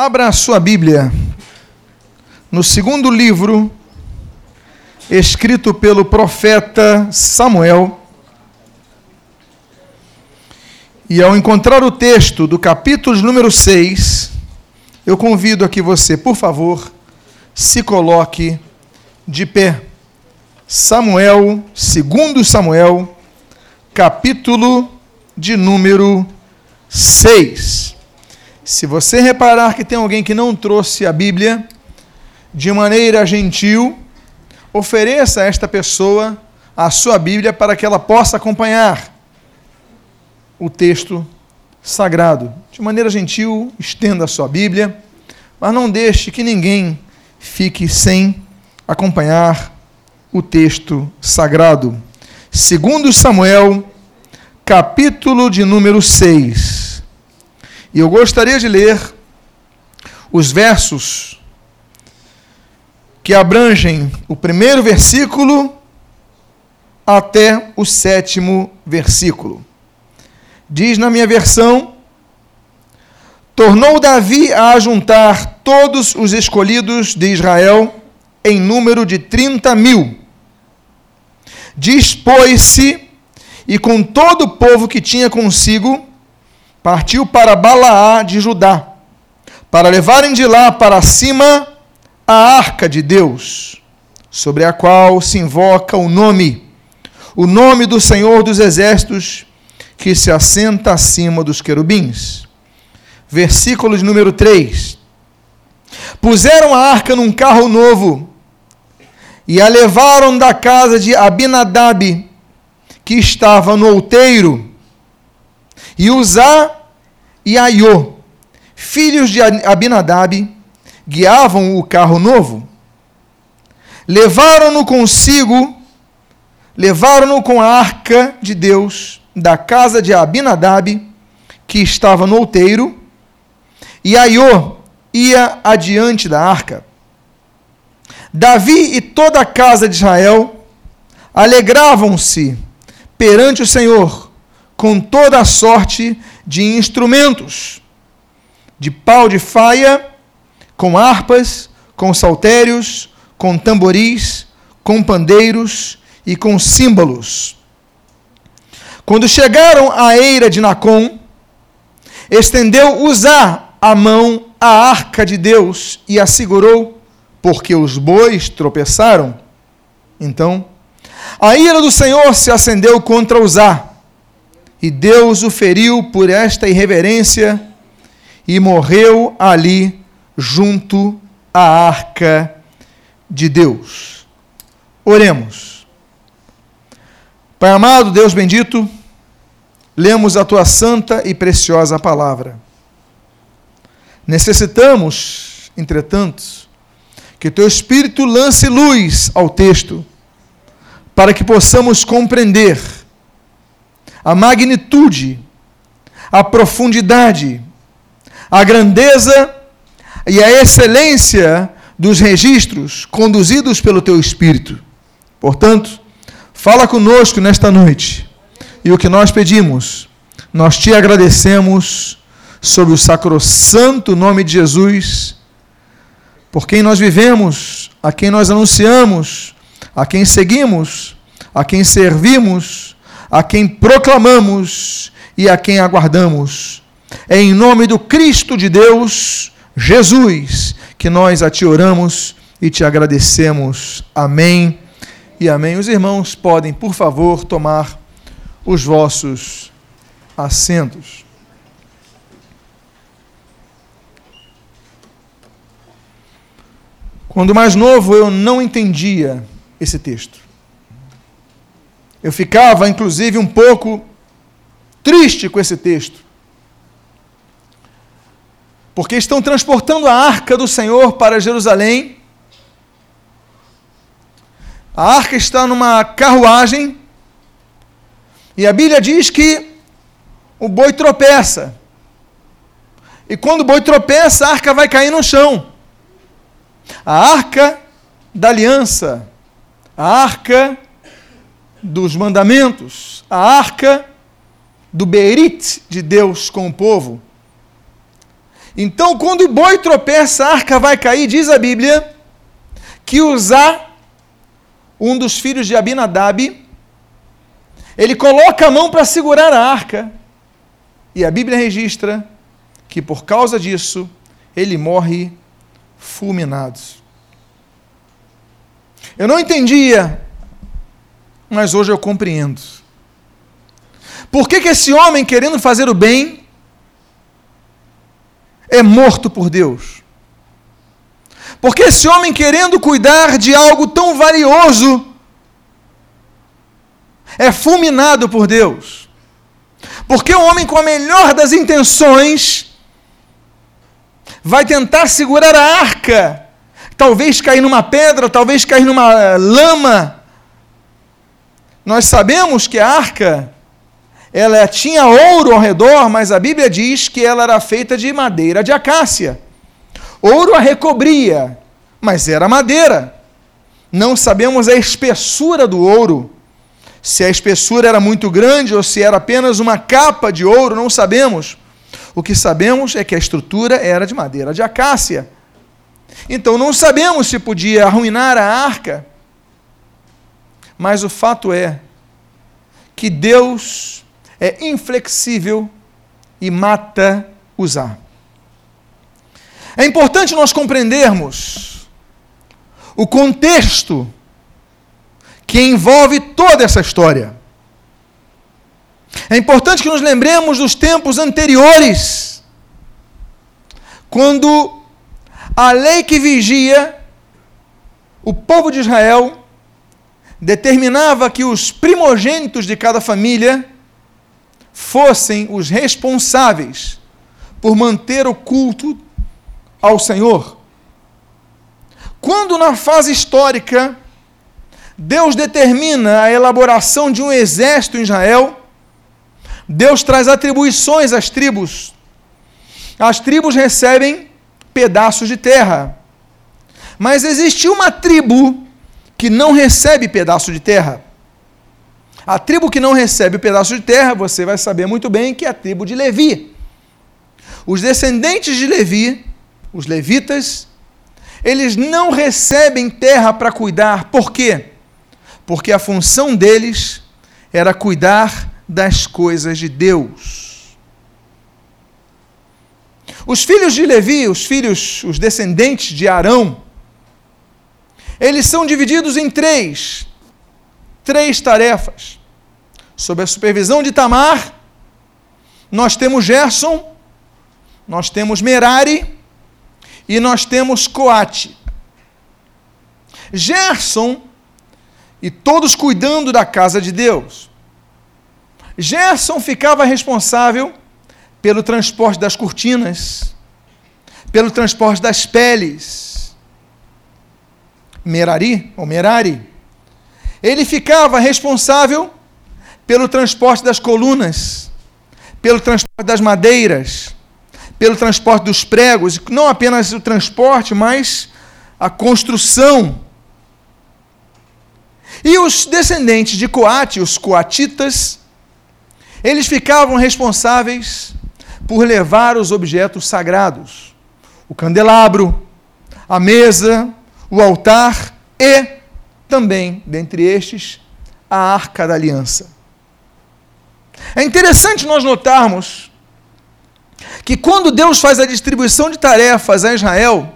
Abra a sua Bíblia no segundo livro, escrito pelo profeta Samuel. E ao encontrar o texto do capítulo número 6, eu convido a que você, por favor, se coloque de pé. Samuel, segundo Samuel, capítulo de número 6. Se você reparar que tem alguém que não trouxe a Bíblia, de maneira gentil, ofereça a esta pessoa a sua Bíblia para que ela possa acompanhar o texto sagrado. De maneira gentil, estenda a sua Bíblia, mas não deixe que ninguém fique sem acompanhar o texto sagrado. Segundo Samuel, capítulo de número 6. E eu gostaria de ler os versos que abrangem o primeiro versículo até o sétimo versículo. Diz na minha versão: Tornou Davi a juntar todos os escolhidos de Israel em número de trinta mil. Dispôs-se e com todo o povo que tinha consigo partiu para Balaá de Judá, para levarem de lá para cima a arca de Deus, sobre a qual se invoca o nome, o nome do Senhor dos Exércitos, que se assenta acima dos querubins. Versículo de número 3. Puseram a arca num carro novo e a levaram da casa de Abinadab, que estava no outeiro e Uzá e Aiô, filhos de Abinadab, guiavam o carro novo. Levaram-no consigo, levaram-no com a arca de Deus da casa de Abinadab, que estava no outeiro, e Aiô ia adiante da arca. Davi e toda a casa de Israel alegravam-se perante o Senhor com toda a sorte de instrumentos, de pau de faia, com harpas, com saltérios, com tamboris, com pandeiros e com símbolos. Quando chegaram à eira de Nacon, estendeu Uzá a mão à arca de Deus e a segurou, porque os bois tropeçaram. Então, a ira do Senhor se acendeu contra Uzá, e Deus o feriu por esta irreverência e morreu ali junto à arca de Deus. Oremos. Pai amado, Deus bendito, lemos a tua santa e preciosa palavra. Necessitamos, entretanto, que teu Espírito lance luz ao texto, para que possamos compreender a magnitude, a profundidade, a grandeza e a excelência dos registros conduzidos pelo teu Espírito. Portanto, fala conosco nesta noite. E o que nós pedimos, nós te agradecemos sob o sacrossanto nome de Jesus, por quem nós vivemos, a quem nós anunciamos, a quem seguimos, a quem servimos a quem proclamamos e a quem aguardamos. É em nome do Cristo de Deus, Jesus, que nós a ti oramos e te agradecemos. Amém e amém. Os irmãos podem, por favor, tomar os vossos assentos. Quando mais novo, eu não entendia esse texto. Eu ficava, inclusive, um pouco triste com esse texto. Porque estão transportando a arca do Senhor para Jerusalém. A arca está numa carruagem. E a Bíblia diz que o boi tropeça. E quando o boi tropeça, a arca vai cair no chão. A arca da aliança. A arca dos mandamentos, a arca do Berit de Deus com o povo. Então, quando o boi tropeça, a arca vai cair, diz a Bíblia, que Uzá, um dos filhos de Abinadab, ele coloca a mão para segurar a arca. E a Bíblia registra que por causa disso ele morre fulminado. Eu não entendia, mas hoje eu compreendo. Por que, que esse homem, querendo fazer o bem, é morto por Deus? Porque esse homem, querendo cuidar de algo tão valioso, é fulminado por Deus. Porque o homem, com a melhor das intenções, vai tentar segurar a arca, talvez cair numa pedra, talvez cair numa lama. Nós sabemos que a arca ela tinha ouro ao redor, mas a Bíblia diz que ela era feita de madeira de acácia. Ouro a recobria, mas era madeira. Não sabemos a espessura do ouro. Se a espessura era muito grande ou se era apenas uma capa de ouro, não sabemos. O que sabemos é que a estrutura era de madeira de acácia. Então não sabemos se podia arruinar a arca. Mas o fato é que Deus é inflexível e mata usar. É importante nós compreendermos o contexto que envolve toda essa história. É importante que nos lembremos dos tempos anteriores, quando a lei que vigia o povo de Israel determinava que os primogênitos de cada família fossem os responsáveis por manter o culto ao Senhor. Quando na fase histórica Deus determina a elaboração de um exército em Israel, Deus traz atribuições às tribos. As tribos recebem pedaços de terra. Mas existe uma tribo que não recebe pedaço de terra. A tribo que não recebe o pedaço de terra, você vai saber muito bem que é a tribo de Levi. Os descendentes de Levi, os levitas, eles não recebem terra para cuidar. Por quê? Porque a função deles era cuidar das coisas de Deus. Os filhos de Levi, os filhos, os descendentes de Arão, eles são divididos em três, três tarefas sob a supervisão de Tamar, nós temos Gerson, nós temos Merari e nós temos Coate. Gerson e todos cuidando da casa de Deus. Gerson ficava responsável pelo transporte das cortinas, pelo transporte das peles. Merari, ou Merari, ele ficava responsável pelo transporte das colunas, pelo transporte das madeiras, pelo transporte dos pregos, não apenas o transporte, mas a construção. E os descendentes de Coate, os coatitas, eles ficavam responsáveis por levar os objetos sagrados: o candelabro, a mesa, o altar e também, dentre estes, a arca da aliança. É interessante nós notarmos que quando Deus faz a distribuição de tarefas a Israel,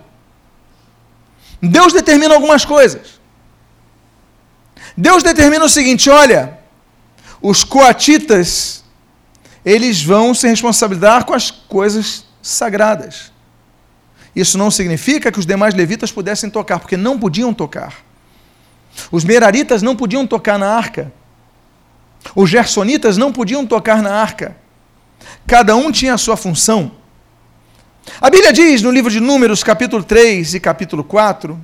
Deus determina algumas coisas. Deus determina o seguinte: olha, os coatitas, eles vão se responsabilizar com as coisas sagradas. Isso não significa que os demais levitas pudessem tocar, porque não podiam tocar. Os meraritas não podiam tocar na arca. Os gersonitas não podiam tocar na arca. Cada um tinha a sua função. A Bíblia diz no livro de Números, capítulo 3 e capítulo 4,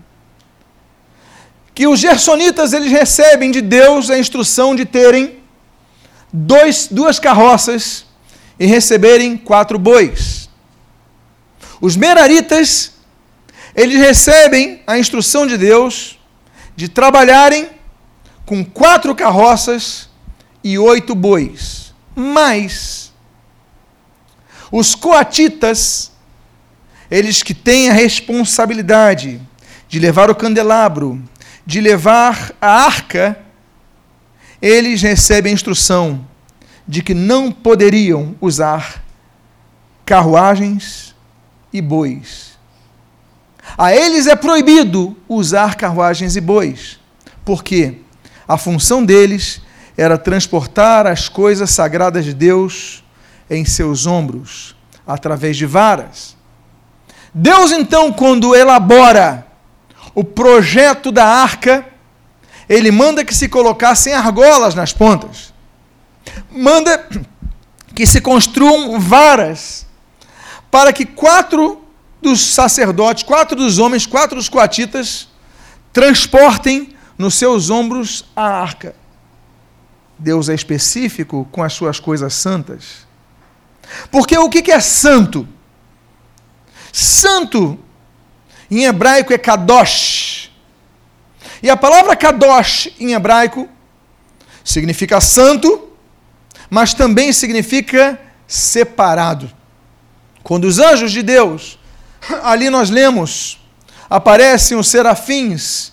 que os gersonitas eles recebem de Deus a instrução de terem dois, duas carroças e receberem quatro bois. Os meraritas eles recebem a instrução de Deus de trabalharem com quatro carroças e oito bois. Mas os coatitas, eles que têm a responsabilidade de levar o candelabro, de levar a arca, eles recebem a instrução de que não poderiam usar carruagens e bois. A eles é proibido usar carruagens e bois, porque a função deles era transportar as coisas sagradas de Deus em seus ombros, através de varas. Deus, então, quando elabora o projeto da arca, ele manda que se colocassem argolas nas pontas. Manda que se construam varas para que quatro dos sacerdotes, quatro dos homens, quatro dos coatitas transportem nos seus ombros a arca. Deus é específico com as suas coisas santas. Porque o que é santo? Santo, em hebraico, é kadosh. E a palavra kadosh, em hebraico, significa santo, mas também significa separado. Quando os anjos de Deus, ali nós lemos, aparecem os serafins,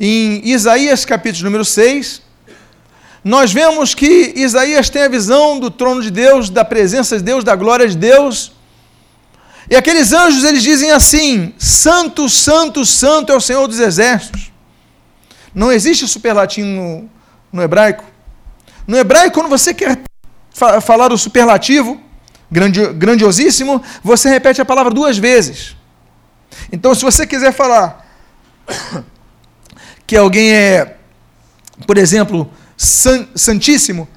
em Isaías capítulo número 6, nós vemos que Isaías tem a visão do trono de Deus, da presença de Deus, da glória de Deus. E aqueles anjos, eles dizem assim: Santo, Santo, Santo é o Senhor dos Exércitos. Não existe superlativo no, no hebraico. No hebraico, quando você quer fa falar o superlativo, grandiosíssimo, você repete a palavra duas vezes. Então, se você quiser falar que alguém é, por exemplo, san, santíssimo,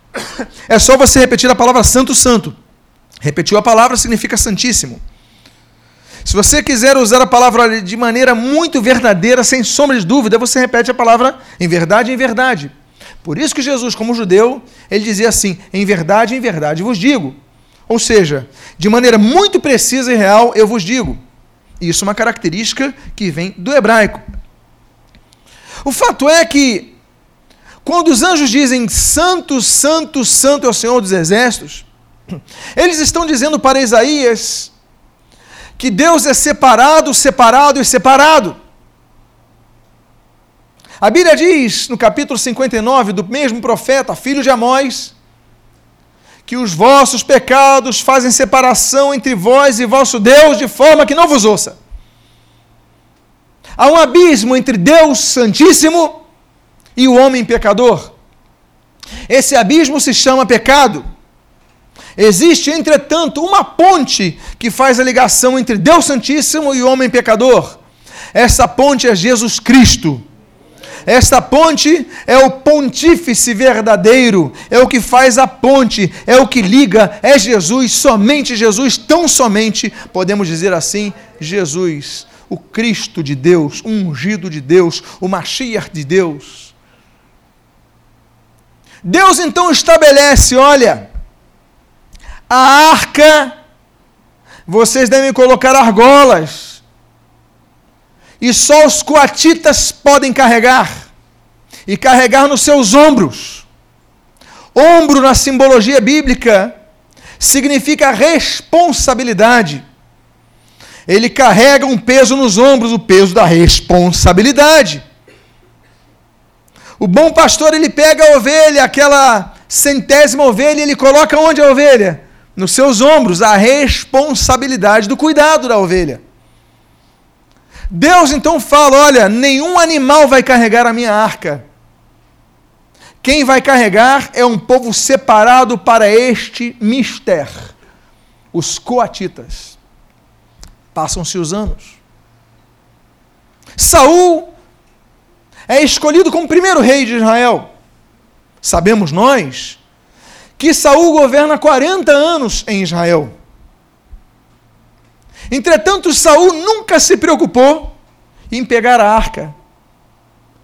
é só você repetir a palavra santo, santo. Repetiu a palavra significa santíssimo. Se você quiser usar a palavra de maneira muito verdadeira, sem sombra de dúvida, você repete a palavra em verdade, em verdade. Por isso que Jesus, como judeu, ele dizia assim: em verdade, em verdade vos digo. Ou seja, de maneira muito precisa e real, eu vos digo. Isso é uma característica que vem do hebraico. O fato é que quando os anjos dizem Santo, Santo, Santo é o Senhor dos Exércitos, eles estão dizendo para Isaías que Deus é separado, separado e separado. A Bíblia diz, no capítulo 59 do mesmo profeta, filho de Amós, que os vossos pecados fazem separação entre vós e vosso Deus, de forma que não vos ouça. Há um abismo entre Deus Santíssimo e o homem pecador. Esse abismo se chama pecado. Existe, entretanto, uma ponte que faz a ligação entre Deus Santíssimo e o homem pecador. Essa ponte é Jesus Cristo. Esta ponte é o pontífice verdadeiro, é o que faz a ponte, é o que liga, é Jesus, somente Jesus, tão somente, podemos dizer assim, Jesus, o Cristo de Deus, o ungido de Deus, o Mashiach de Deus. Deus então estabelece: olha, a arca, vocês devem colocar argolas, e só os coatitas podem carregar, e carregar nos seus ombros. Ombro, na simbologia bíblica, significa responsabilidade. Ele carrega um peso nos ombros, o peso da responsabilidade. O bom pastor, ele pega a ovelha, aquela centésima ovelha, e ele coloca onde a ovelha? Nos seus ombros, a responsabilidade do cuidado da ovelha. Deus então fala: olha, nenhum animal vai carregar a minha arca. Quem vai carregar é um povo separado para este mistério, os coatitas. Passam-se os anos. Saul é escolhido como primeiro rei de Israel. Sabemos nós que Saul governa 40 anos em Israel. Entretanto, Saul nunca se preocupou em pegar a arca,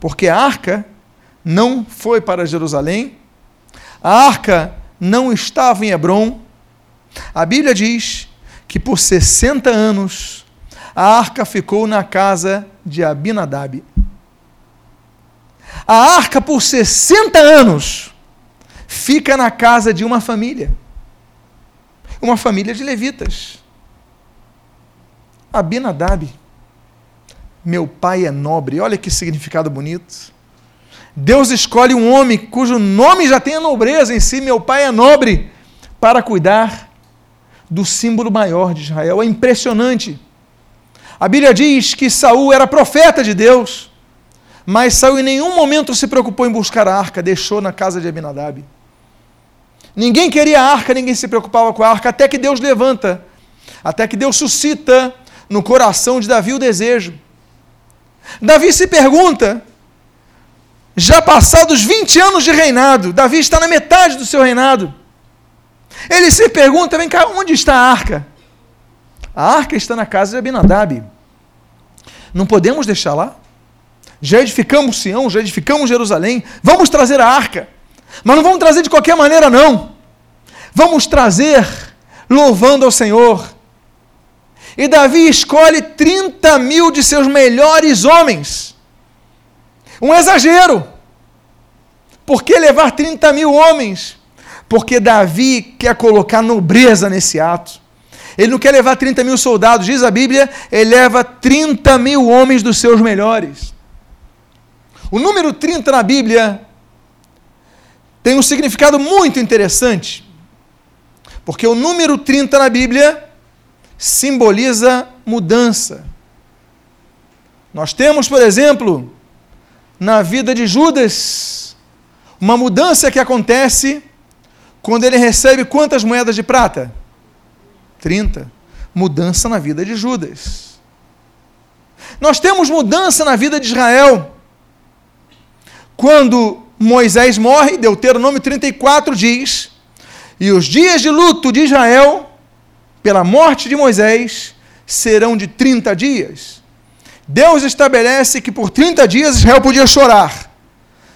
porque a arca não foi para Jerusalém, a arca não estava em Hebron. A Bíblia diz que por 60 anos a arca ficou na casa de Abinadab. A arca, por 60 anos, fica na casa de uma família. Uma família de levitas. Abinadab. Meu pai é nobre. Olha que significado bonito. Deus escolhe um homem cujo nome já tem a nobreza em si. Meu pai é nobre para cuidar do símbolo maior de Israel. É impressionante. A Bíblia diz que Saul era profeta de Deus, mas Saul em nenhum momento se preocupou em buscar a arca, deixou na casa de Abinadab. Ninguém queria a arca, ninguém se preocupava com a arca, até que Deus levanta, até que Deus suscita no coração de Davi o desejo. Davi se pergunta, já passados 20 anos de reinado, Davi está na metade do seu reinado. Ele se pergunta: vem cá, onde está a arca? A arca está na casa de Abinadab. Não podemos deixar lá? Já edificamos Sião, já edificamos Jerusalém. Vamos trazer a arca. Mas não vamos trazer de qualquer maneira, não. Vamos trazer louvando ao Senhor. E Davi escolhe 30 mil de seus melhores homens. Um exagero. Por que levar 30 mil homens? Porque Davi quer colocar nobreza nesse ato. Ele não quer levar 30 mil soldados, diz a Bíblia, ele leva 30 mil homens dos seus melhores. O número 30 na Bíblia tem um significado muito interessante, porque o número 30 na Bíblia simboliza mudança. Nós temos, por exemplo, na vida de Judas, uma mudança que acontece quando ele recebe quantas moedas de prata? 30. Mudança na vida de Judas. Nós temos mudança na vida de Israel. Quando Moisés morre, Deuteronômio 34 diz: E os dias de luto de Israel, pela morte de Moisés, serão de 30 dias. Deus estabelece que por 30 dias Israel podia chorar.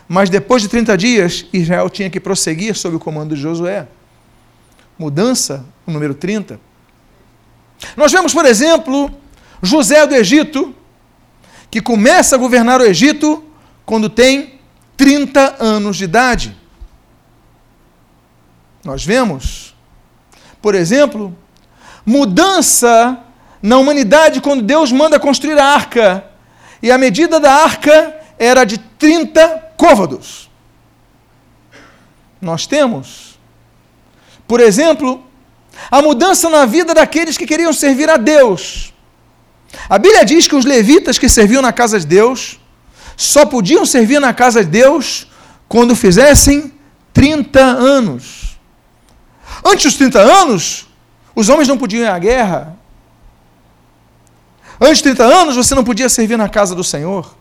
Mas depois de 30 dias, Israel tinha que prosseguir sob o comando de Josué. Mudança, o número 30. Nós vemos, por exemplo, José do Egito, que começa a governar o Egito quando tem 30 anos de idade. Nós vemos, por exemplo, mudança na humanidade quando Deus manda construir a arca. E a medida da arca era de 30 côvados. Nós temos, por exemplo, a mudança na vida daqueles que queriam servir a Deus. A Bíblia diz que os levitas que serviam na casa de Deus só podiam servir na casa de Deus quando fizessem 30 anos. Antes dos 30 anos, os homens não podiam ir à guerra. Antes de 30 anos, você não podia servir na casa do Senhor.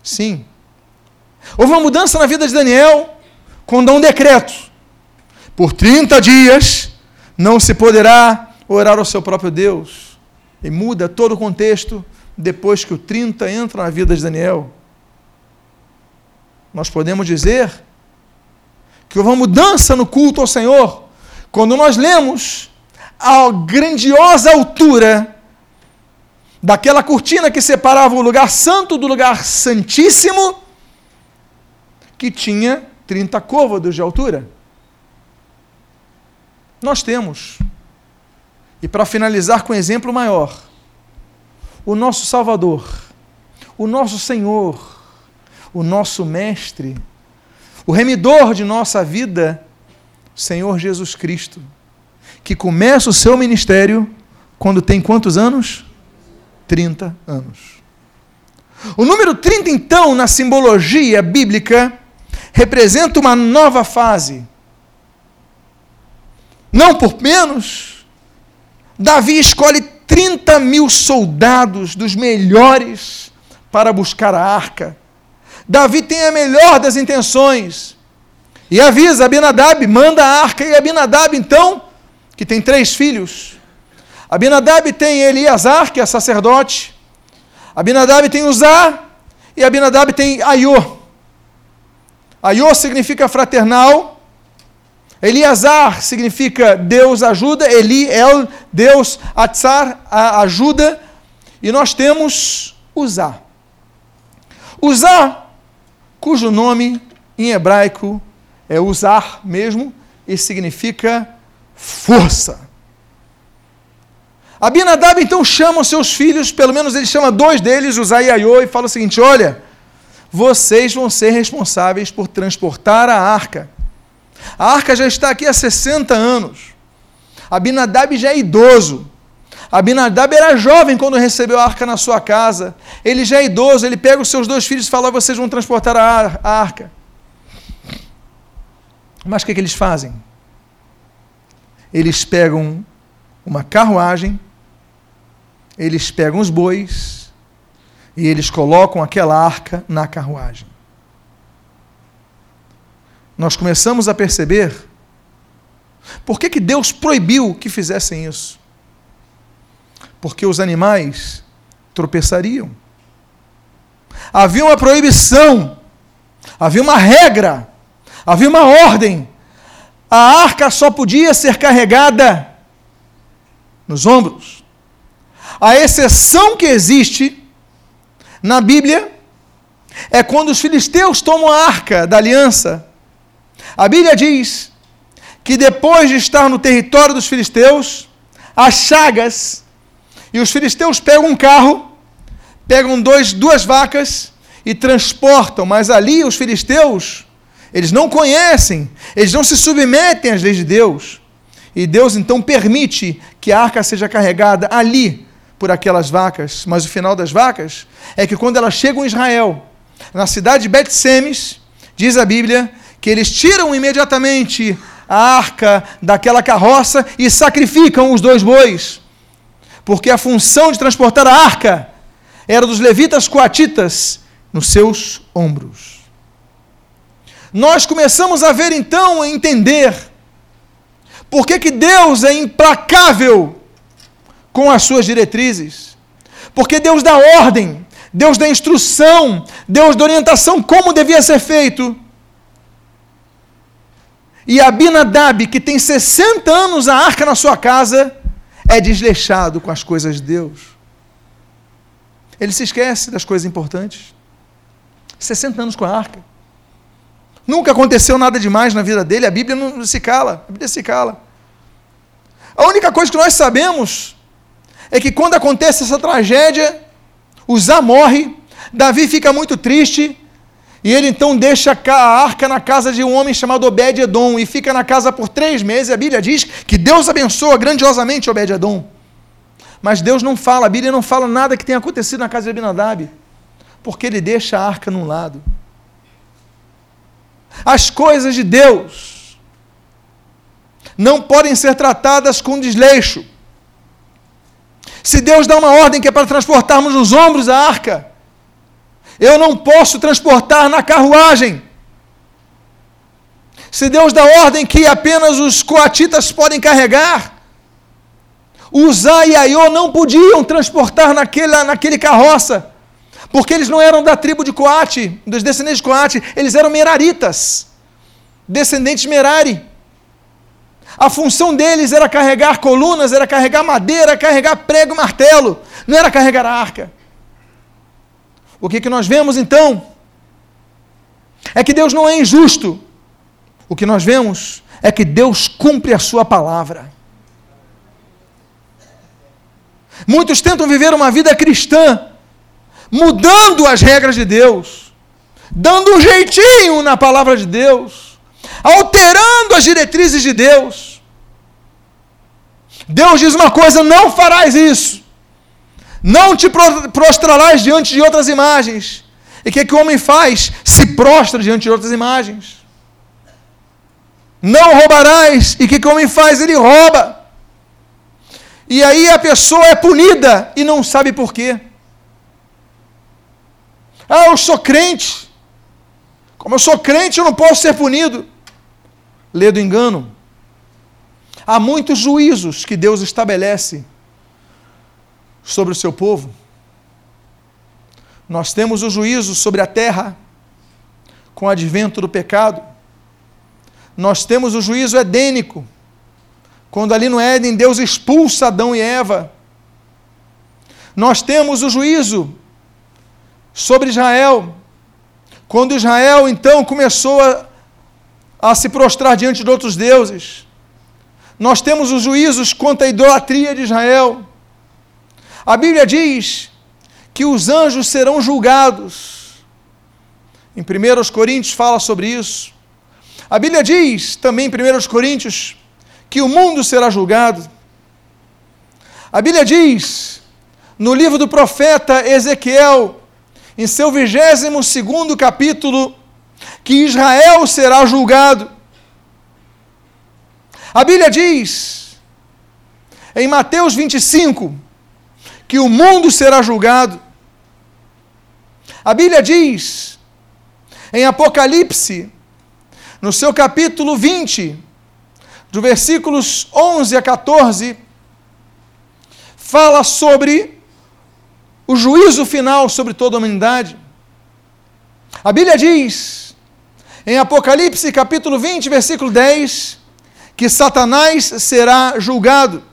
Sim. Houve uma mudança na vida de Daniel quando há um decreto. Por 30 dias não se poderá orar ao seu próprio Deus. E muda todo o contexto depois que o 30 entra na vida de Daniel. Nós podemos dizer que houve uma mudança no culto ao Senhor quando nós lemos a grandiosa altura daquela cortina que separava o lugar santo do lugar santíssimo, que tinha 30 côvados de altura. Nós temos. E para finalizar com um exemplo maior, o nosso Salvador, o nosso Senhor, o nosso Mestre, o remidor de nossa vida, Senhor Jesus Cristo, que começa o seu ministério quando tem quantos anos? 30 anos. O número 30, então, na simbologia bíblica, representa uma nova fase. Não por menos, Davi escolhe 30 mil soldados dos melhores para buscar a arca. Davi tem a melhor das intenções e avisa Abinadab, manda a arca e Abinadab, então, que tem três filhos. Abinadab tem Eliasar, que é sacerdote. Abinadab tem Uzá e Abinadab tem Aiô. Aiô significa fraternal Eliazar significa Deus ajuda, Eli, El, Deus, Atzar, ajuda, e nós temos Uzá. Uzá, cujo nome em hebraico é usar mesmo, e significa força. Abinadab então chama os seus filhos, pelo menos ele chama dois deles, Uzai e Aiô, e fala o seguinte: olha, vocês vão ser responsáveis por transportar a arca. A arca já está aqui há 60 anos. Abinadab já é idoso. Abinadab era jovem quando recebeu a arca na sua casa. Ele já é idoso, ele pega os seus dois filhos e fala: vocês vão transportar a arca. Mas o que, que eles fazem? Eles pegam uma carruagem, eles pegam os bois e eles colocam aquela arca na carruagem. Nós começamos a perceber por que, que Deus proibiu que fizessem isso. Porque os animais tropeçariam. Havia uma proibição, havia uma regra Havia uma ordem. A arca só podia ser carregada nos ombros. A exceção que existe na Bíblia é quando os filisteus tomam a arca da aliança. A Bíblia diz que depois de estar no território dos filisteus, as chagas, e os filisteus pegam um carro, pegam dois, duas vacas e transportam, mas ali os filisteus eles não conhecem, eles não se submetem às leis de Deus. E Deus então permite que a arca seja carregada ali por aquelas vacas. Mas o final das vacas é que quando elas chegam em Israel, na cidade de Bet-Semes, diz a Bíblia que eles tiram imediatamente a arca daquela carroça e sacrificam os dois bois. Porque a função de transportar a arca era dos levitas coatitas nos seus ombros nós começamos a ver então, a entender, por que, que Deus é implacável com as suas diretrizes. Porque Deus dá ordem, Deus dá instrução, Deus dá orientação como devia ser feito. E Abinadab, que tem 60 anos a arca na sua casa, é desleixado com as coisas de Deus. Ele se esquece das coisas importantes. 60 anos com a arca. Nunca aconteceu nada demais na vida dele, a Bíblia não se cala, a Bíblia se cala. A única coisa que nós sabemos é que quando acontece essa tragédia, Uzá morre, Davi fica muito triste, e ele então deixa a arca na casa de um homem chamado Obed-Edom, e fica na casa por três meses. A Bíblia diz que Deus abençoa grandiosamente Obed-Edom. Mas Deus não fala, a Bíblia não fala nada que tenha acontecido na casa de Abinadab, porque ele deixa a arca num lado. As coisas de Deus não podem ser tratadas com desleixo. Se Deus dá uma ordem que é para transportarmos nos ombros a arca, eu não posso transportar na carruagem. Se Deus dá ordem que apenas os coatitas podem carregar, Uzá e Aiô não podiam transportar naquele, naquele carroça porque eles não eram da tribo de Coate, dos descendentes de Coate, eles eram meraritas, descendentes de Merari. A função deles era carregar colunas, era carregar madeira, carregar prego e martelo, não era carregar a arca. O que, que nós vemos então? É que Deus não é injusto. O que nós vemos é que Deus cumpre a sua palavra. Muitos tentam viver uma vida cristã mudando as regras de Deus, dando um jeitinho na palavra de Deus, alterando as diretrizes de Deus. Deus diz uma coisa: não farás isso, não te prostrarás diante de outras imagens. E o que, é que o homem faz? Se prostra diante de outras imagens. Não roubarás. E o que, é que o homem faz? Ele rouba. E aí a pessoa é punida e não sabe por quê. Ah, eu sou crente. Como eu sou crente, eu não posso ser punido. Lê do engano. Há muitos juízos que Deus estabelece sobre o seu povo. Nós temos o juízo sobre a terra, com o advento do pecado. Nós temos o juízo edênico, quando ali no Éden Deus expulsa Adão e Eva. Nós temos o juízo sobre Israel. Quando Israel então começou a, a se prostrar diante de outros deuses. Nós temos os juízos quanto à idolatria de Israel. A Bíblia diz que os anjos serão julgados. Em 1 Coríntios fala sobre isso. A Bíblia diz também em 1 Coríntios que o mundo será julgado. A Bíblia diz no livro do profeta Ezequiel, em seu 22 capítulo, que Israel será julgado. A Bíblia diz, em Mateus 25, que o mundo será julgado. A Bíblia diz, em Apocalipse, no seu capítulo 20, do versículos 11 a 14, fala sobre o juízo final sobre toda a humanidade. A Bíblia diz, em Apocalipse capítulo 20, versículo 10, que Satanás será julgado.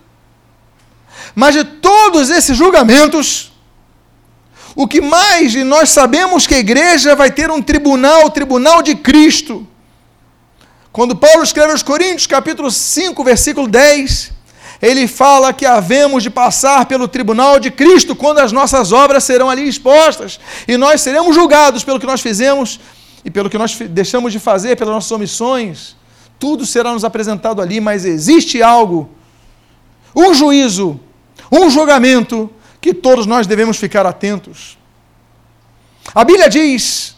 Mas de todos esses julgamentos, o que mais nós sabemos que a igreja vai ter um tribunal, o tribunal de Cristo. Quando Paulo escreve aos Coríntios, capítulo 5, versículo 10, ele fala que havemos de passar pelo tribunal de Cristo quando as nossas obras serão ali expostas e nós seremos julgados pelo que nós fizemos e pelo que nós deixamos de fazer, pelas nossas omissões. Tudo será nos apresentado ali, mas existe algo, um juízo, um julgamento que todos nós devemos ficar atentos. A Bíblia diz,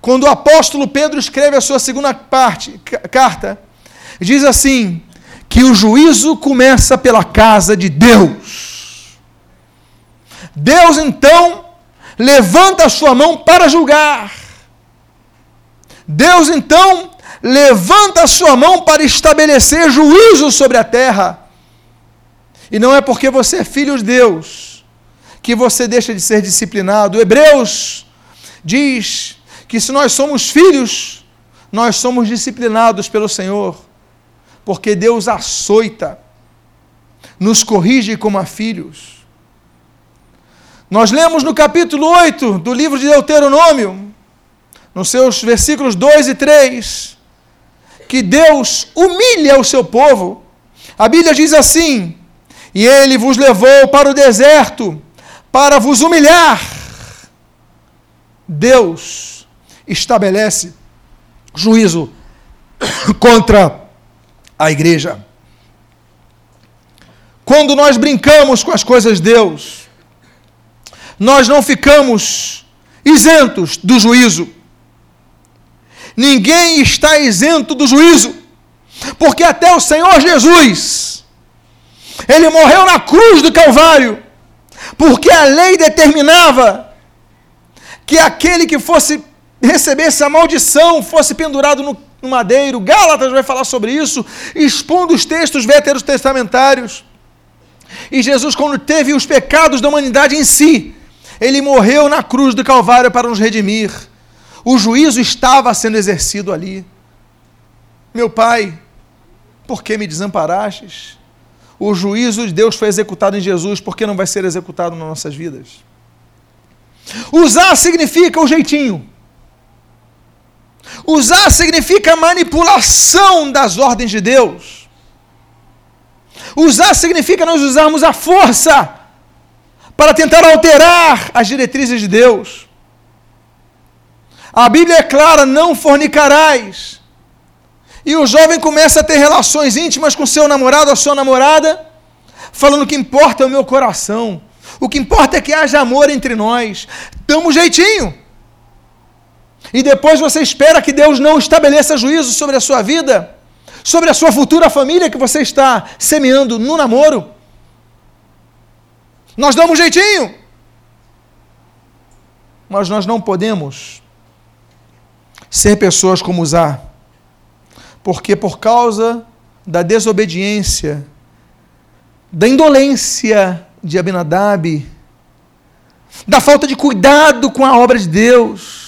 quando o apóstolo Pedro escreve a sua segunda parte, carta, diz assim: que o juízo começa pela casa de Deus. Deus então levanta a sua mão para julgar. Deus então levanta a sua mão para estabelecer juízo sobre a terra. E não é porque você é filho de Deus que você deixa de ser disciplinado. Hebreus diz que se nós somos filhos, nós somos disciplinados pelo Senhor porque Deus açoita, nos corrige como a filhos. Nós lemos no capítulo 8 do livro de Deuteronômio, nos seus versículos 2 e 3, que Deus humilha o seu povo. A Bíblia diz assim: E ele vos levou para o deserto para vos humilhar. Deus estabelece juízo contra a igreja. Quando nós brincamos com as coisas de Deus, nós não ficamos isentos do juízo. Ninguém está isento do juízo, porque até o Senhor Jesus, ele morreu na cruz do Calvário, porque a lei determinava que aquele que fosse receber essa maldição fosse pendurado no no madeiro. Gálatas vai falar sobre isso, expondo os textos veterotestamentários. E Jesus, quando teve os pecados da humanidade em si, ele morreu na cruz do Calvário para nos redimir. O juízo estava sendo exercido ali. Meu Pai, por que me desamparastes? O juízo de Deus foi executado em Jesus, por que não vai ser executado nas nossas vidas? Usar significa o jeitinho. Usar significa manipulação das ordens de Deus. Usar significa nós usarmos a força para tentar alterar as diretrizes de Deus. A Bíblia é clara: não fornicarás. E o jovem começa a ter relações íntimas com seu namorado ou sua namorada, falando que importa é o meu coração. O que importa é que haja amor entre nós. Damos jeitinho. E depois você espera que Deus não estabeleça juízo sobre a sua vida, sobre a sua futura família que você está semeando no namoro. Nós damos jeitinho. Mas nós não podemos ser pessoas como usar. Porque por causa da desobediência, da indolência de Abinadab, da falta de cuidado com a obra de Deus,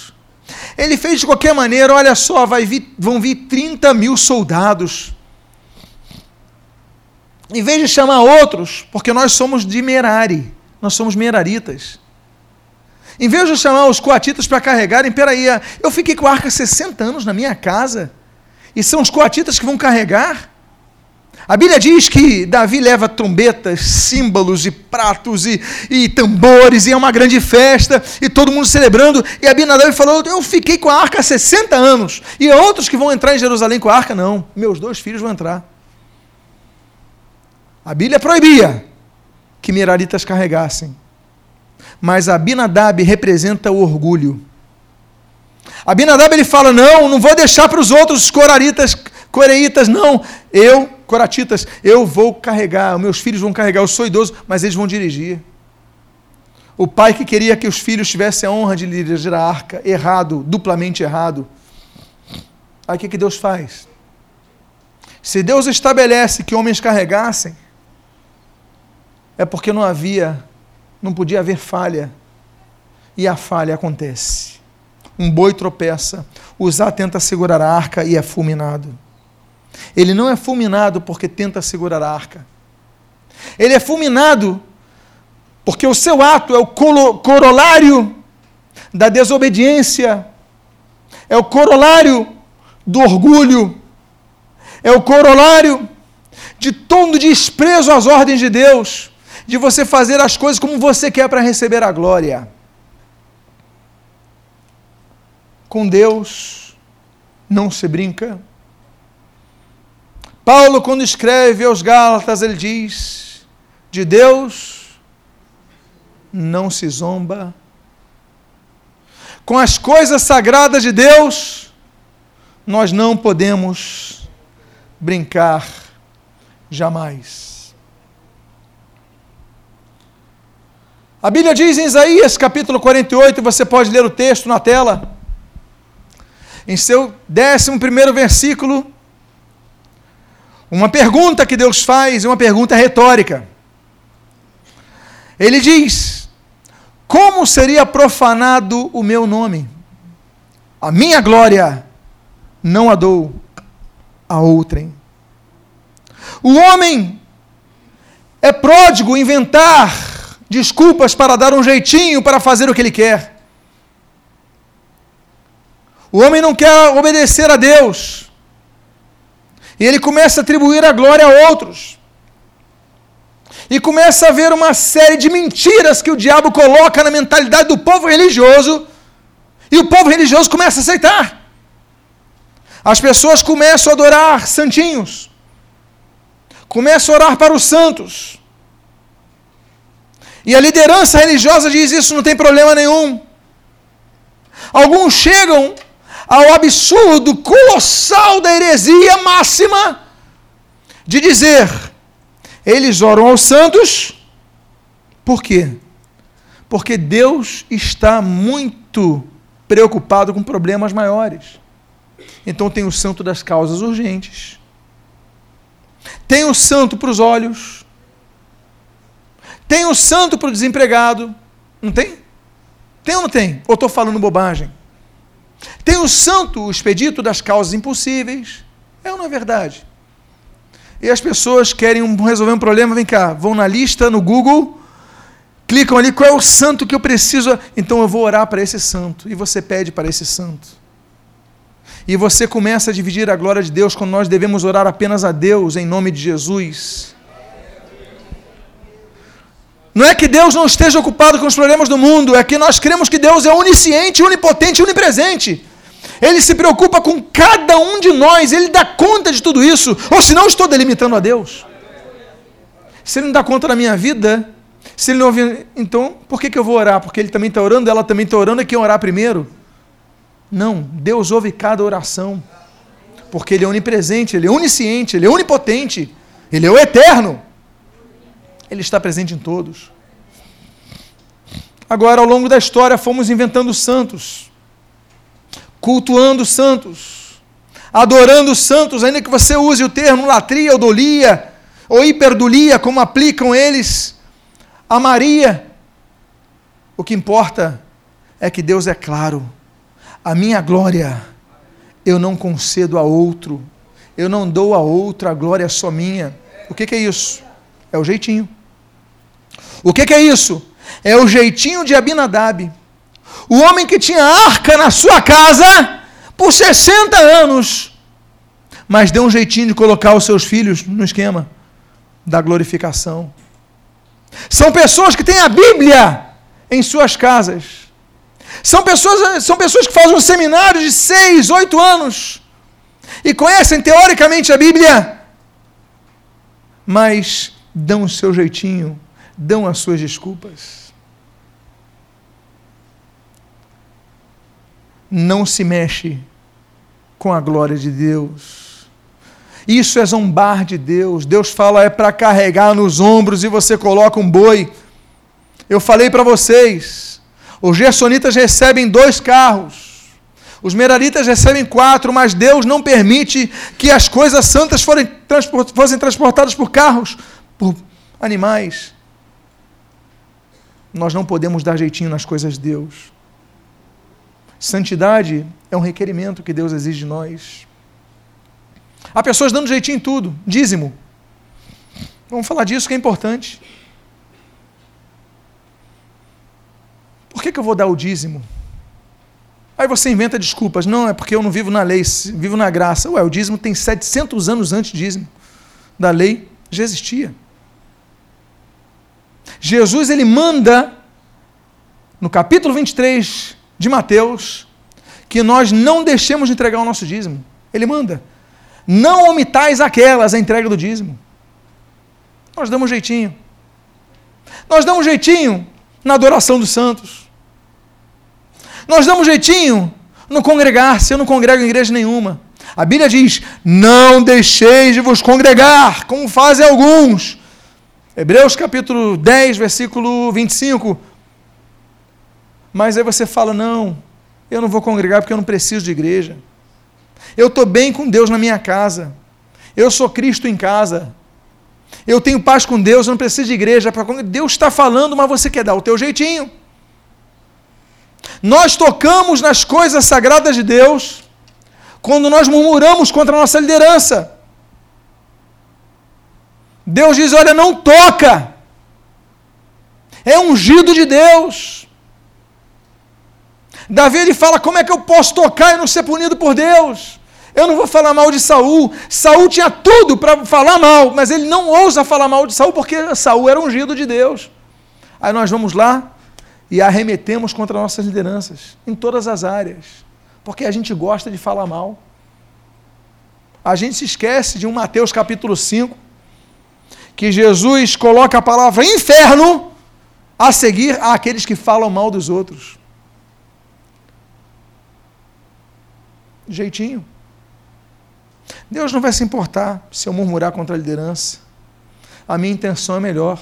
ele fez de qualquer maneira, olha só, vai vir, vão vir 30 mil soldados. Em vez de chamar outros, porque nós somos de Merari, nós somos meraritas. Em vez de chamar os coatitas para carregarem, peraí, eu fiquei com a arca 60 anos na minha casa, e são os coatitas que vão carregar? A Bíblia diz que Davi leva trombetas, símbolos e pratos e, e, tambores, e é uma grande festa, e todo mundo celebrando. E Abinadab falou: Eu fiquei com a arca há 60 anos, e outros que vão entrar em Jerusalém com a arca, não. Meus dois filhos vão entrar. A Bíblia proibia que Miraritas carregassem, mas Abinadab representa o orgulho. Abinadab ele fala: Não, não vou deixar para os outros coraritas, coreitas, não. Eu coratitas, eu vou carregar, meus filhos vão carregar, eu sou idoso, mas eles vão dirigir. O pai que queria que os filhos tivessem a honra de dirigir a arca, errado, duplamente errado. Aí o que, que Deus faz? Se Deus estabelece que homens carregassem, é porque não havia, não podia haver falha. E a falha acontece. Um boi tropeça, Uzá tenta segurar a arca e é fulminado. Ele não é fulminado porque tenta segurar a arca. Ele é fulminado porque o seu ato é o corolário da desobediência, é o corolário do orgulho, é o corolário de todo desprezo às ordens de Deus, de você fazer as coisas como você quer para receber a glória. Com Deus não se brinca. Paulo, quando escreve aos Gálatas, ele diz: de Deus não se zomba. Com as coisas sagradas de Deus, nós não podemos brincar jamais. A Bíblia diz em Isaías capítulo 48, você pode ler o texto na tela, em seu décimo primeiro versículo, uma pergunta que Deus faz, uma pergunta retórica. Ele diz: Como seria profanado o meu nome? A minha glória não a dou a outrem. O homem é pródigo inventar desculpas para dar um jeitinho para fazer o que ele quer. O homem não quer obedecer a Deus. E ele começa a atribuir a glória a outros. E começa a ver uma série de mentiras que o diabo coloca na mentalidade do povo religioso. E o povo religioso começa a aceitar. As pessoas começam a adorar santinhos. Começam a orar para os santos. E a liderança religiosa diz: Isso não tem problema nenhum. Alguns chegam ao absurdo colossal da heresia máxima de dizer: eles oram aos santos, por quê? Porque Deus está muito preocupado com problemas maiores. Então tem o santo das causas urgentes, tem o santo para os olhos, tem o santo para o desempregado, não tem? Tem ou não tem? Ou estou falando bobagem? Tem o santo o expedito das causas impossíveis. É ou não é verdade? E as pessoas querem resolver um problema, vem cá, vão na lista, no Google, clicam ali, qual é o santo que eu preciso? Então eu vou orar para esse santo. E você pede para esse santo. E você começa a dividir a glória de Deus quando nós devemos orar apenas a Deus em nome de Jesus. Não é que Deus não esteja ocupado com os problemas do mundo, é que nós cremos que Deus é onisciente, onipotente onipresente. Ele se preocupa com cada um de nós, ele dá conta de tudo isso. Ou senão estou delimitando a Deus. Se ele não dá conta da minha vida, se ele não ouvir, então por que, que eu vou orar? Porque ele também está orando, ela também está orando, é quem orar primeiro? Não, Deus ouve cada oração. Porque ele é onipresente, ele é onisciente, ele é onipotente, ele é o eterno. Ele está presente em todos. Agora, ao longo da história, fomos inventando santos, cultuando santos, adorando santos, ainda que você use o termo latria, odolia ou hiperdulia, como aplicam eles a Maria. O que importa é que Deus é claro. A minha glória eu não concedo a outro, eu não dou a outro, a glória é só minha. O que, que é isso? É o jeitinho. O que, que é isso? É o jeitinho de Abinadab. O homem que tinha arca na sua casa por 60 anos, mas dê um jeitinho de colocar os seus filhos no esquema da glorificação. São pessoas que têm a Bíblia em suas casas. São pessoas, são pessoas que fazem um seminário de seis, oito anos e conhecem teoricamente a Bíblia, mas dão o seu jeitinho, dão as suas desculpas. Não se mexe com a glória de Deus. Isso é zombar de Deus. Deus fala é para carregar nos ombros e você coloca um boi. Eu falei para vocês, os gersonitas recebem dois carros. Os meraritas recebem quatro, mas Deus não permite que as coisas santas fossem transportadas por carros, por animais. Nós não podemos dar jeitinho nas coisas de Deus. Santidade é um requerimento que Deus exige de nós. Há pessoas dando jeitinho em tudo, dízimo. Vamos falar disso que é importante. Por que, que eu vou dar o dízimo? Aí você inventa desculpas. Não, é porque eu não vivo na lei, vivo na graça. Ué, o dízimo tem 700 anos antes dízimo. Da lei já existia. Jesus, ele manda, no capítulo 23 de Mateus, que nós não deixemos de entregar o nosso dízimo. Ele manda. Não omitais aquelas, a entrega do dízimo. Nós damos um jeitinho. Nós damos um jeitinho na adoração dos santos. Nós damos jeitinho no congregar-se. Eu não congrego em igreja nenhuma. A Bíblia diz: Não deixeis de vos congregar, como fazem alguns. Hebreus capítulo 10, versículo 25. Mas aí você fala: Não, eu não vou congregar porque eu não preciso de igreja. Eu estou bem com Deus na minha casa. Eu sou Cristo em casa. Eu tenho paz com Deus, eu não preciso de igreja. Deus está falando, mas você quer dar o teu jeitinho. Nós tocamos nas coisas sagradas de Deus quando nós murmuramos contra a nossa liderança. Deus diz: olha, não toca. É ungido de Deus. Davi ele fala: como é que eu posso tocar e não ser punido por Deus? Eu não vou falar mal de Saul. Saul tinha tudo para falar mal, mas ele não ousa falar mal de Saul porque Saul era ungido de Deus. Aí nós vamos lá, e arremetemos contra nossas lideranças, em todas as áreas, porque a gente gosta de falar mal. A gente se esquece de um Mateus capítulo 5, que Jesus coloca a palavra inferno a seguir àqueles que falam mal dos outros. Jeitinho. Deus não vai se importar se eu murmurar contra a liderança. A minha intenção é melhor.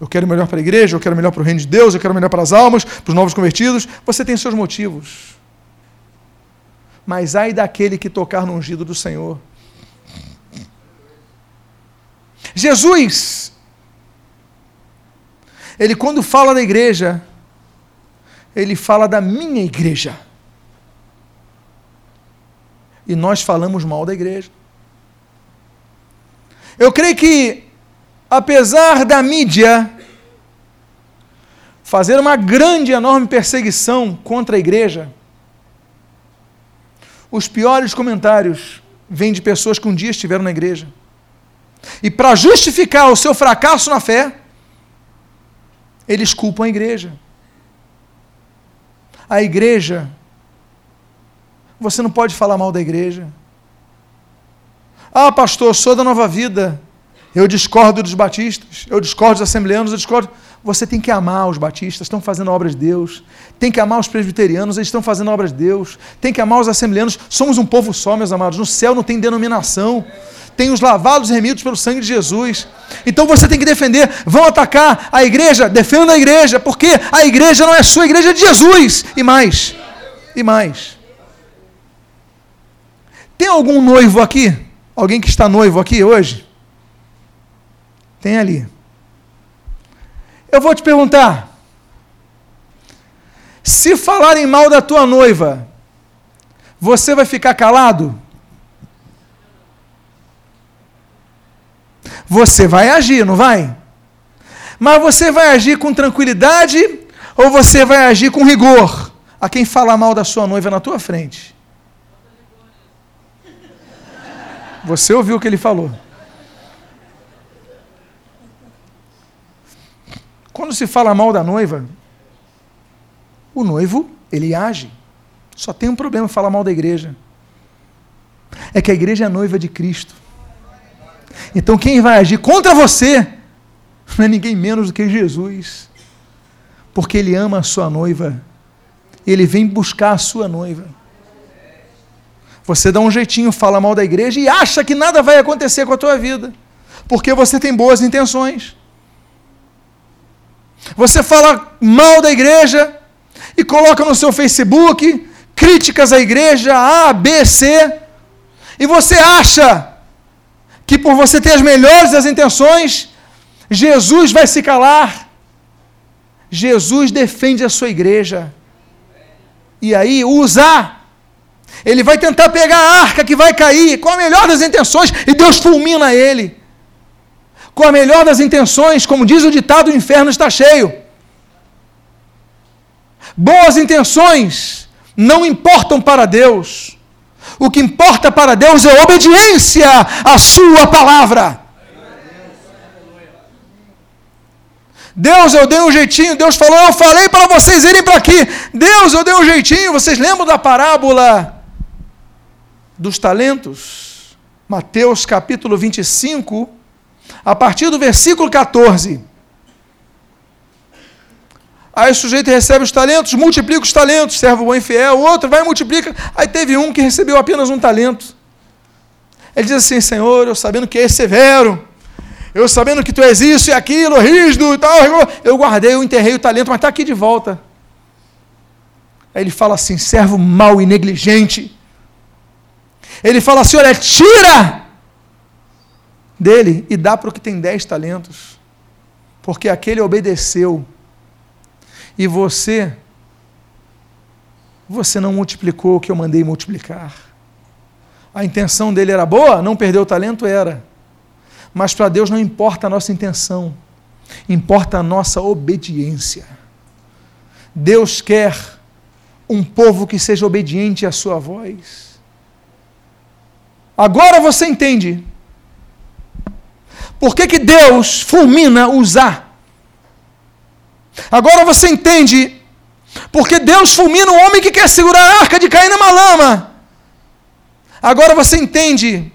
Eu quero melhor para a igreja, eu quero melhor para o reino de Deus, eu quero melhor para as almas, para os novos convertidos. Você tem seus motivos. Mas ai daquele que tocar no ungido do Senhor. Jesus, ele quando fala da igreja, ele fala da minha igreja. E nós falamos mal da igreja. Eu creio que apesar da mídia fazer uma grande, enorme perseguição contra a igreja, os piores comentários vêm de pessoas que um dia estiveram na igreja. E para justificar o seu fracasso na fé, eles culpam a igreja. A igreja, você não pode falar mal da igreja. Ah, pastor, sou da nova vida. Eu discordo dos batistas, eu discordo dos assembleanos, eu discordo. Você tem que amar os batistas, estão fazendo obras de Deus. Tem que amar os presbiterianos, eles estão fazendo obras de Deus. Tem que amar os assembleanos. Somos um povo só, meus amados. No céu não tem denominação. Tem os lavados remidos pelo sangue de Jesus. Então você tem que defender. Vão atacar a igreja, defenda a igreja, porque a igreja não é sua, a igreja é de Jesus. E mais. E mais. Tem algum noivo aqui? Alguém que está noivo aqui hoje? Tem ali. Eu vou te perguntar: se falarem mal da tua noiva, você vai ficar calado? Você vai agir, não vai? Mas você vai agir com tranquilidade ou você vai agir com rigor a quem fala mal da sua noiva na tua frente? Você ouviu o que ele falou. Quando se fala mal da noiva, o noivo, ele age. Só tem um problema falar mal da igreja. É que a igreja é a noiva de Cristo. Então quem vai agir contra você não é ninguém menos do que Jesus. Porque ele ama a sua noiva. Ele vem buscar a sua noiva. Você dá um jeitinho, fala mal da igreja e acha que nada vai acontecer com a tua vida, porque você tem boas intenções. Você fala mal da igreja e coloca no seu Facebook críticas à igreja A, B, C, e você acha que por você ter as melhores das intenções, Jesus vai se calar. Jesus defende a sua igreja. E aí, usar ele vai tentar pegar a arca que vai cair com a melhor das intenções e Deus fulmina ele. Com a melhor das intenções, como diz o ditado, o inferno está cheio. Boas intenções não importam para Deus. O que importa para Deus é obediência à Sua palavra. Deus, eu dei um jeitinho. Deus falou, eu falei para vocês irem para aqui. Deus, eu dei um jeitinho. Vocês lembram da parábola dos talentos, Mateus capítulo 25, a partir do versículo 14. Aí o sujeito recebe os talentos, multiplica os talentos, servo bom e fiel, o outro vai e multiplica. Aí teve um que recebeu apenas um talento. Ele diz assim: Senhor, eu sabendo que és severo, eu sabendo que tu és isso e aquilo, rígido e tal, eu guardei, eu enterrei o talento, mas está aqui de volta. Aí ele fala assim: servo mau e negligente. Ele fala assim: olha, tira dele e dá para o que tem dez talentos, porque aquele obedeceu e você, você não multiplicou o que eu mandei multiplicar. A intenção dele era boa, não perdeu o talento? Era. Mas para Deus não importa a nossa intenção, importa a nossa obediência. Deus quer um povo que seja obediente à sua voz. Agora você entende. Por que, que Deus fulmina usar? Agora você entende. Porque Deus fulmina o homem que quer segurar a arca de cair numa lama. Agora você entende.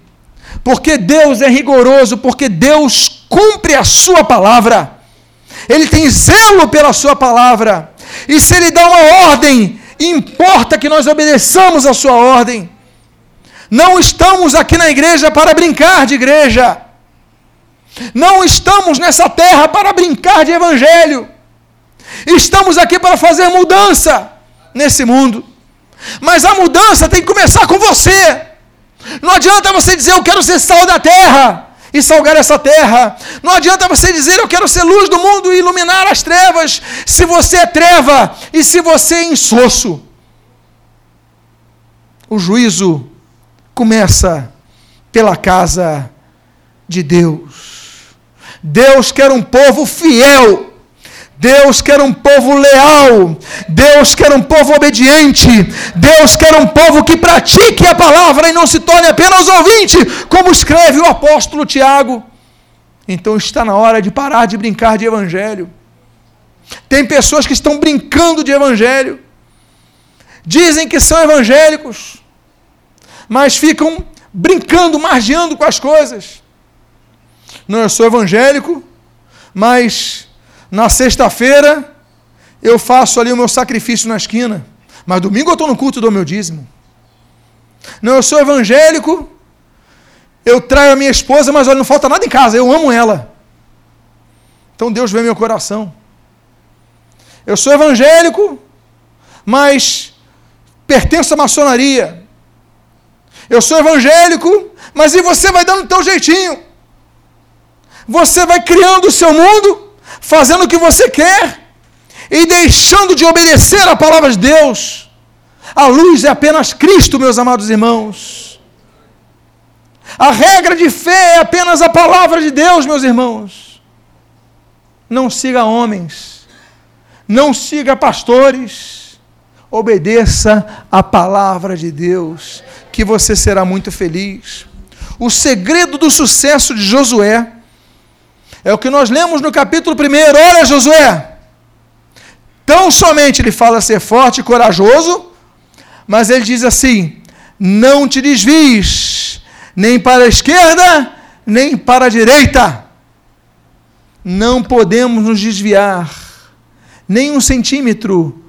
Porque Deus é rigoroso, porque Deus cumpre a sua palavra. Ele tem zelo pela sua palavra. E se ele dá uma ordem, importa que nós obedeçamos a sua ordem. Não estamos aqui na igreja para brincar de igreja. Não estamos nessa terra para brincar de evangelho. Estamos aqui para fazer mudança nesse mundo. Mas a mudança tem que começar com você. Não adianta você dizer eu quero ser sal da terra e salgar essa terra. Não adianta você dizer eu quero ser luz do mundo e iluminar as trevas, se você é treva e se você é insosso. O juízo começa pela casa de Deus. Deus quer um povo fiel. Deus quer um povo leal. Deus quer um povo obediente. Deus quer um povo que pratique a palavra e não se torne apenas ouvinte, como escreve o apóstolo Tiago. Então está na hora de parar de brincar de evangelho. Tem pessoas que estão brincando de evangelho. Dizem que são evangélicos mas ficam brincando, margeando com as coisas. Não, eu sou evangélico, mas na sexta-feira eu faço ali o meu sacrifício na esquina, mas domingo eu estou no culto do meu dízimo. Não, eu sou evangélico, eu traio a minha esposa, mas olha, não falta nada em casa, eu amo ela. Então Deus vê meu coração. Eu sou evangélico, mas pertenço à maçonaria. Eu sou evangélico, mas e você vai dando o teu jeitinho. Você vai criando o seu mundo, fazendo o que você quer e deixando de obedecer a palavra de Deus. A luz é apenas Cristo, meus amados irmãos. A regra de fé é apenas a palavra de Deus, meus irmãos. Não siga homens, não siga pastores, obedeça a palavra de Deus que você será muito feliz. o segredo do sucesso de Josué é o que nós lemos no capítulo 1. Olha, Josué, tão somente ele fala ser forte e corajoso, mas ele diz assim: não te desvies, nem para a esquerda, nem para a direita. Não podemos nos desviar, nem um centímetro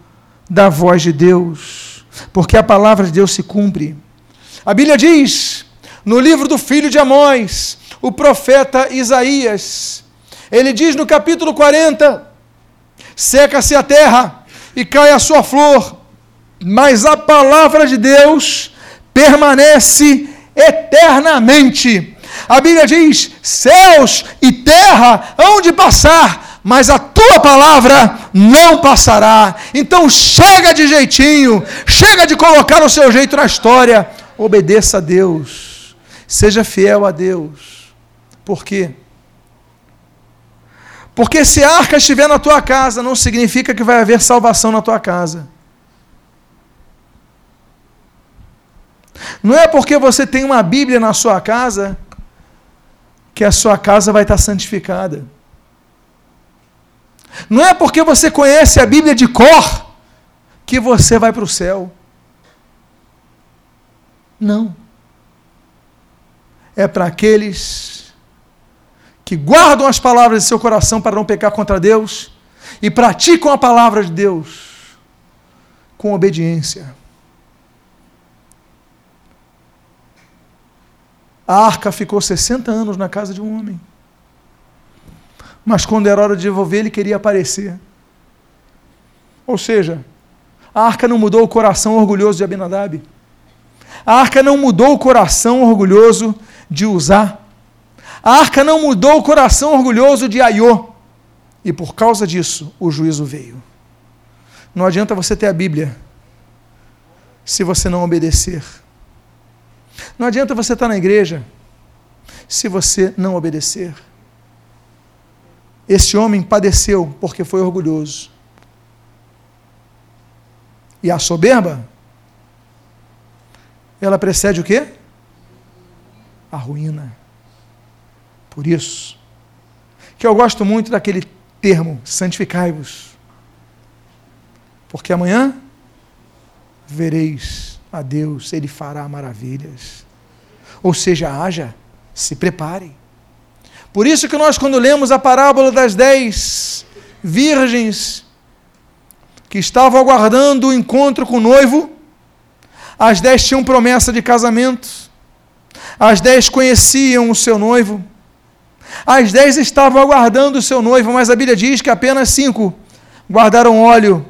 da voz de Deus, porque a palavra de Deus se cumpre. A Bíblia diz, no livro do filho de Amós, o profeta Isaías, ele diz no capítulo 40: seca-se a terra e cai a sua flor, mas a palavra de Deus permanece eternamente. A Bíblia diz: céus e terra hão de passar, mas a tua palavra não passará. Então chega de jeitinho, chega de colocar o seu jeito na história. Obedeça a Deus, seja fiel a Deus. Por quê? Porque se a arca estiver na tua casa, não significa que vai haver salvação na tua casa. Não é porque você tem uma Bíblia na sua casa que a sua casa vai estar santificada. Não é porque você conhece a Bíblia de cor que você vai para o céu. Não. É para aqueles que guardam as palavras de seu coração para não pecar contra Deus e praticam a palavra de Deus com obediência. A arca ficou 60 anos na casa de um homem. Mas quando era hora de devolver, ele queria aparecer. Ou seja, a arca não mudou o coração orgulhoso de Abinadab. A arca não mudou o coração orgulhoso de Uzá. A arca não mudou o coração orgulhoso de Aiô. E por causa disso, o juízo veio. Não adianta você ter a Bíblia se você não obedecer. Não adianta você estar na igreja se você não obedecer. Esse homem padeceu porque foi orgulhoso. E a soberba, ela precede o quê? A ruína. Por isso, que eu gosto muito daquele termo, santificai-vos. Porque amanhã vereis a Deus, Ele fará maravilhas. Ou seja, haja, se prepare. Por isso que nós, quando lemos a parábola das dez virgens que estavam aguardando o encontro com o noivo, as dez tinham promessa de casamento, as dez conheciam o seu noivo, as dez estavam aguardando o seu noivo, mas a Bíblia diz que apenas cinco guardaram óleo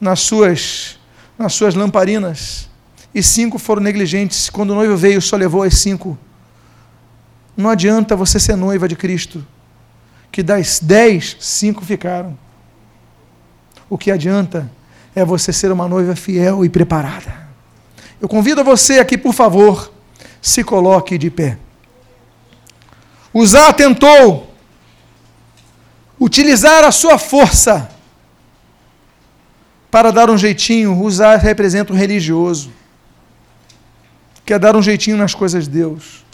nas suas nas suas lamparinas, e cinco foram negligentes. Quando o noivo veio, só levou as cinco. Não adianta você ser noiva de Cristo, que das dez, cinco ficaram. O que adianta é você ser uma noiva fiel e preparada. Eu convido você aqui, por favor, se coloque de pé. Usar tentou utilizar a sua força para dar um jeitinho, usar representa o religioso. Quer dar um jeitinho nas coisas de Deus.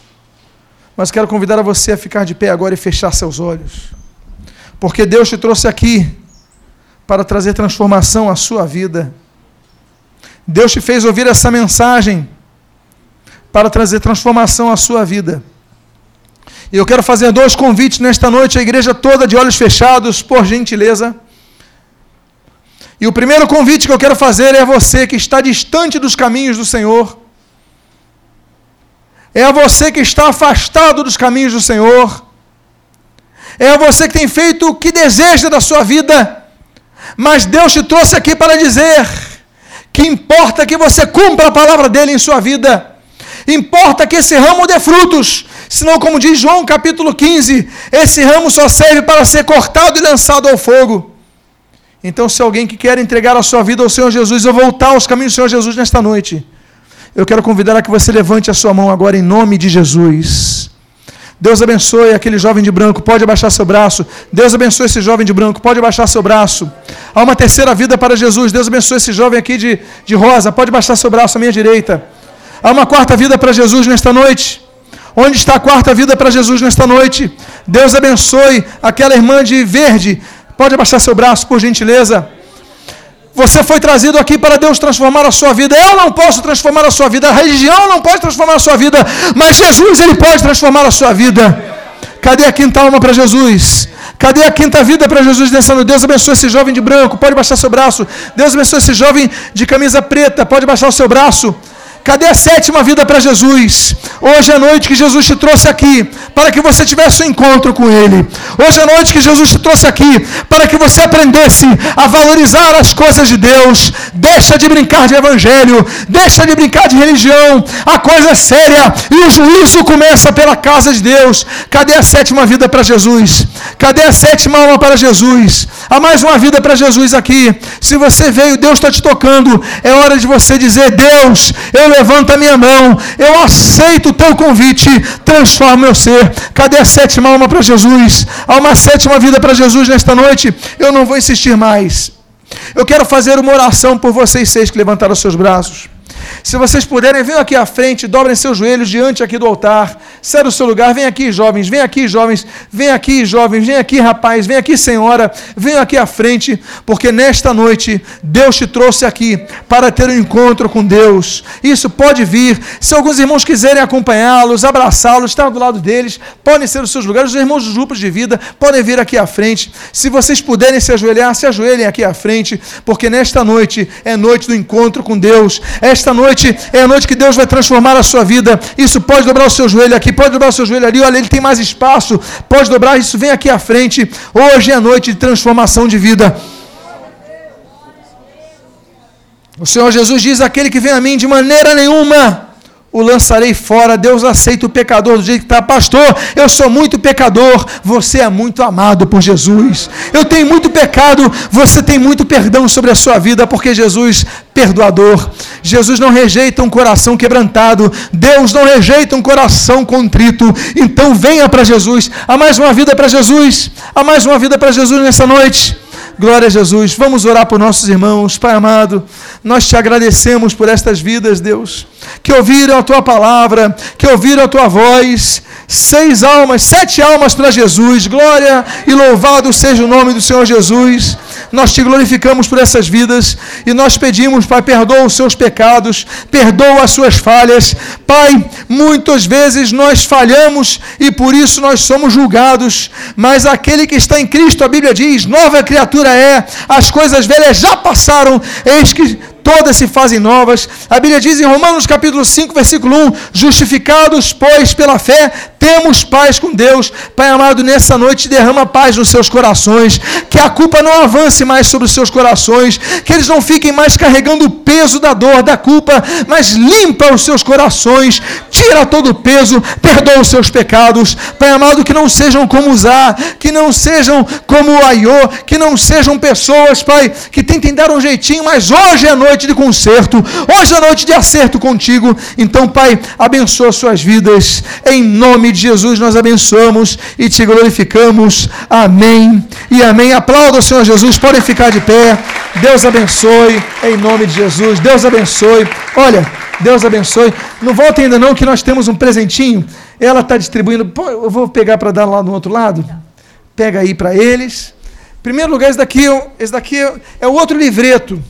Mas quero convidar a você a ficar de pé agora e fechar seus olhos. Porque Deus te trouxe aqui para trazer transformação à sua vida. Deus te fez ouvir essa mensagem para trazer transformação à sua vida. E eu quero fazer dois convites nesta noite, a igreja toda de olhos fechados, por gentileza. E o primeiro convite que eu quero fazer é a você que está distante dos caminhos do Senhor. É a você que está afastado dos caminhos do Senhor. É a você que tem feito o que deseja da sua vida. Mas Deus te trouxe aqui para dizer que importa que você cumpra a palavra dele em sua vida. Importa que esse ramo dê frutos. Senão, como diz João capítulo 15, esse ramo só serve para ser cortado e lançado ao fogo. Então, se alguém que quer entregar a sua vida ao Senhor Jesus ou voltar aos caminhos do Senhor Jesus nesta noite, eu quero convidar a que você levante a sua mão agora em nome de Jesus. Deus abençoe aquele jovem de branco, pode abaixar seu braço. Deus abençoe esse jovem de branco, pode abaixar seu braço. Há uma terceira vida para Jesus. Deus abençoe esse jovem aqui de, de rosa, pode abaixar seu braço à minha direita. Há uma quarta vida para Jesus nesta noite. Onde está a quarta vida para Jesus nesta noite? Deus abençoe aquela irmã de verde. Pode abaixar seu braço, por gentileza. Você foi trazido aqui para Deus transformar a sua vida. Eu não posso transformar a sua vida. A religião não pode transformar a sua vida. Mas Jesus, Ele pode transformar a sua vida. Cadê a quinta alma para Jesus? Cadê a quinta vida para Jesus dançando? Deus abençoe esse jovem de branco. Pode baixar seu braço. Deus abençoe esse jovem de camisa preta. Pode baixar o seu braço. Cadê a sétima vida para Jesus? Hoje é a noite que Jesus te trouxe aqui para que você tivesse um encontro com Ele. Hoje é a noite que Jesus te trouxe aqui para que você aprendesse a valorizar as coisas de Deus. Deixa de brincar de evangelho, deixa de brincar de religião. A coisa é séria e o juízo começa pela casa de Deus. Cadê a sétima vida para Jesus? Cadê a sétima alma para Jesus? Há mais uma vida para Jesus aqui. Se você veio, Deus está te tocando. É hora de você dizer: Deus, eu levanto a minha mão, eu aceito o teu convite, transforma meu ser. Cadê a sétima alma para Jesus? Há uma sétima vida para Jesus nesta noite. Eu não vou insistir mais. Eu quero fazer uma oração por vocês seis que levantaram seus braços. Se vocês puderem, venham aqui à frente, dobrem seus joelhos diante aqui do altar. Sai do seu lugar, vem aqui, jovens, vem aqui, jovens, vem aqui, jovens, vem aqui, rapaz, vem aqui, senhora, venham aqui à frente, porque nesta noite Deus te trouxe aqui para ter um encontro com Deus. Isso pode vir. Se alguns irmãos quiserem acompanhá-los, abraçá-los, estar do lado deles, podem ser os seus lugares. Os irmãos dos grupos de vida podem vir aqui à frente. Se vocês puderem se ajoelhar, se ajoelhem aqui à frente, porque nesta noite é noite do encontro com Deus. Esta noite noite é a noite que Deus vai transformar a sua vida. Isso pode dobrar o seu joelho aqui, pode dobrar o seu joelho ali. Olha, ele tem mais espaço. Pode dobrar isso, vem aqui à frente. Hoje é a noite de transformação de vida. O Senhor Jesus diz: aquele que vem a mim de maneira nenhuma o lançarei fora. Deus aceita o pecador do jeito que está. Pastor, eu sou muito pecador. Você é muito amado por Jesus. Eu tenho muito pecado. Você tem muito perdão sobre a sua vida, porque Jesus, perdoador. Jesus não rejeita um coração quebrantado. Deus não rejeita um coração contrito. Então venha para Jesus. Há mais uma vida para Jesus. Há mais uma vida para Jesus nessa noite. Glória a Jesus. Vamos orar por nossos irmãos. Pai amado, nós te agradecemos por estas vidas, Deus, que ouviram a tua palavra, que ouviram a tua voz. Seis almas, sete almas para Jesus. Glória e louvado seja o nome do Senhor Jesus. Nós te glorificamos por essas vidas e nós pedimos, Pai, perdoa os seus pecados, perdoa as suas falhas. Pai, muitas vezes nós falhamos e por isso nós somos julgados, mas aquele que está em Cristo, a Bíblia diz, nova criatura é, as coisas velhas já passaram, eis que todas se fazem novas. A Bíblia diz em Romanos capítulo 5, versículo 1: Justificados, pois, pela fé, temos paz com Deus. Pai amado, nessa noite derrama paz nos seus corações, que a culpa não avance mais sobre os seus corações, que eles não fiquem mais carregando o peso da dor, da culpa, mas limpa os seus corações, tira todo o peso, perdoa os seus pecados. Pai amado, que não sejam como Zá, que não sejam como Aiô, que não sejam pessoas, Pai, que tentem dar um jeitinho, mas hoje é noite noite de conserto, hoje é noite de acerto contigo. Então, Pai, abençoa suas vidas. Em nome de Jesus nós abençoamos e te glorificamos. Amém e amém. Aplauda o Senhor Jesus, podem ficar de pé. Deus abençoe, em nome de Jesus. Deus abençoe. Olha, Deus abençoe. Não volte ainda não, que nós temos um presentinho. Ela está distribuindo. Pô, eu vou pegar para dar lá no outro lado. Pega aí para eles. Primeiro lugar, esse daqui, esse daqui é o outro livreto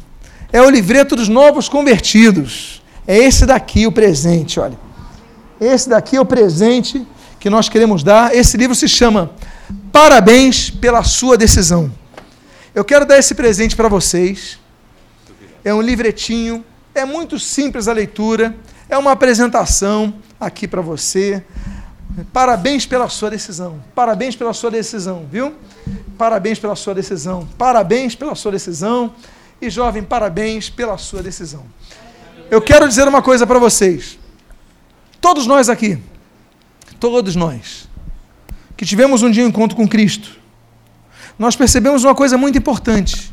é o livreto dos novos convertidos. É esse daqui o presente, olha. Esse daqui é o presente que nós queremos dar. Esse livro se chama Parabéns pela sua decisão. Eu quero dar esse presente para vocês. É um livretinho, é muito simples a leitura, é uma apresentação aqui para você. Parabéns pela sua decisão. Parabéns pela sua decisão, viu? Parabéns pela sua decisão. Parabéns pela sua decisão. E jovem, parabéns pela sua decisão. Eu quero dizer uma coisa para vocês. Todos nós aqui, todos nós, que tivemos um dia um encontro com Cristo, nós percebemos uma coisa muito importante.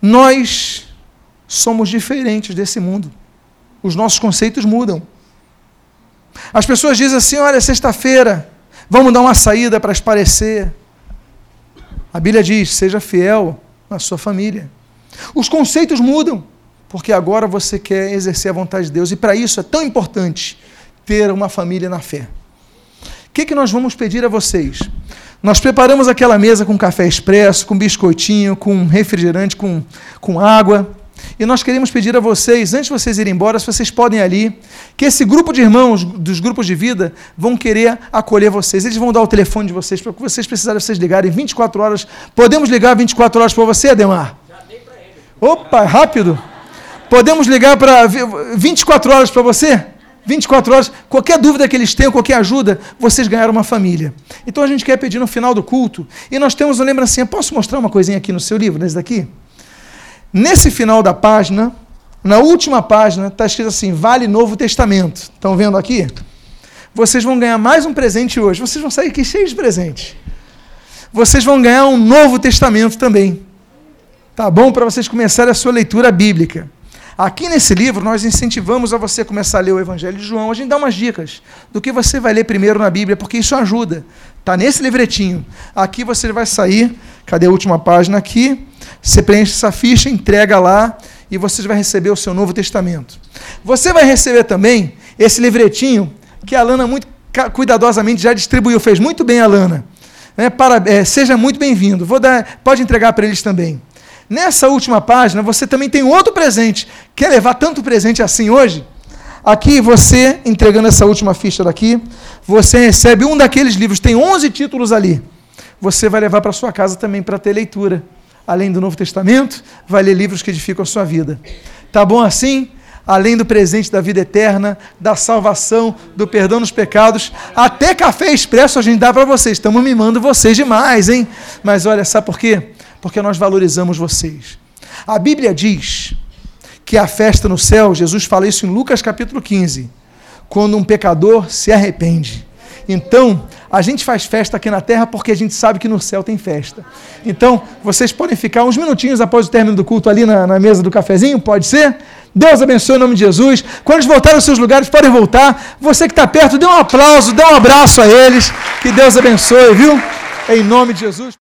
Nós somos diferentes desse mundo. Os nossos conceitos mudam. As pessoas dizem assim: olha, sexta-feira, vamos dar uma saída para esparecer. A Bíblia diz: seja fiel na sua família. Os conceitos mudam, porque agora você quer exercer a vontade de Deus, e para isso é tão importante ter uma família na fé. O que, que nós vamos pedir a vocês? Nós preparamos aquela mesa com café expresso, com biscoitinho, com refrigerante, com, com água. E nós queremos pedir a vocês, antes de vocês irem embora, se vocês podem ali, que esse grupo de irmãos dos grupos de vida vão querer acolher vocês. Eles vão dar o telefone de vocês, para que vocês precisarem vocês ligarem 24 horas. Podemos ligar 24 horas para você, Ademar? Já dei para ele. Opa, rápido. Podemos ligar para 24 horas para você? 24 horas, qualquer dúvida que eles tenham, qualquer ajuda, vocês ganharam uma família. Então a gente quer pedir no final do culto, e nós temos uma lembrancinha. Posso mostrar uma coisinha aqui no seu livro, nesse daqui? Nesse final da página, na última página, está escrito assim: Vale Novo Testamento. Estão vendo aqui? Vocês vão ganhar mais um presente hoje. Vocês vão sair aqui cheios de presente. Vocês vão ganhar um Novo Testamento também. Tá bom? Para vocês começarem a sua leitura bíblica. Aqui nesse livro, nós incentivamos a você começar a ler o Evangelho de João. A gente dá umas dicas do que você vai ler primeiro na Bíblia, porque isso ajuda. Está nesse livretinho. Aqui você vai sair. Cadê a última página aqui? Você preenche essa ficha, entrega lá e você vai receber o seu Novo Testamento. Você vai receber também esse livretinho que a Lana muito cuidadosamente já distribuiu, fez muito bem a Lana. É, para, é, seja muito bem-vindo. Vou dar, pode entregar para eles também. Nessa última página, você também tem outro presente. Quer levar tanto presente assim hoje? Aqui, você, entregando essa última ficha daqui, você recebe um daqueles livros, tem 11 títulos ali. Você vai levar para sua casa também para ter leitura além do Novo Testamento, vai ler livros que edificam a sua vida. Tá bom assim? Além do presente da vida eterna, da salvação, do perdão dos pecados, até café expresso a gente dá para vocês. Estamos mimando vocês demais, hein? Mas olha, sabe por quê? Porque nós valorizamos vocês. A Bíblia diz que a festa no céu, Jesus fala isso em Lucas capítulo 15, quando um pecador se arrepende. Então, a gente faz festa aqui na terra porque a gente sabe que no céu tem festa. Então, vocês podem ficar uns minutinhos após o término do culto ali na, na mesa do cafezinho, pode ser? Deus abençoe em nome de Jesus. Quando eles voltarem aos seus lugares, podem voltar. Você que está perto, dê um aplauso, dê um abraço a eles. Que Deus abençoe, viu? Em nome de Jesus.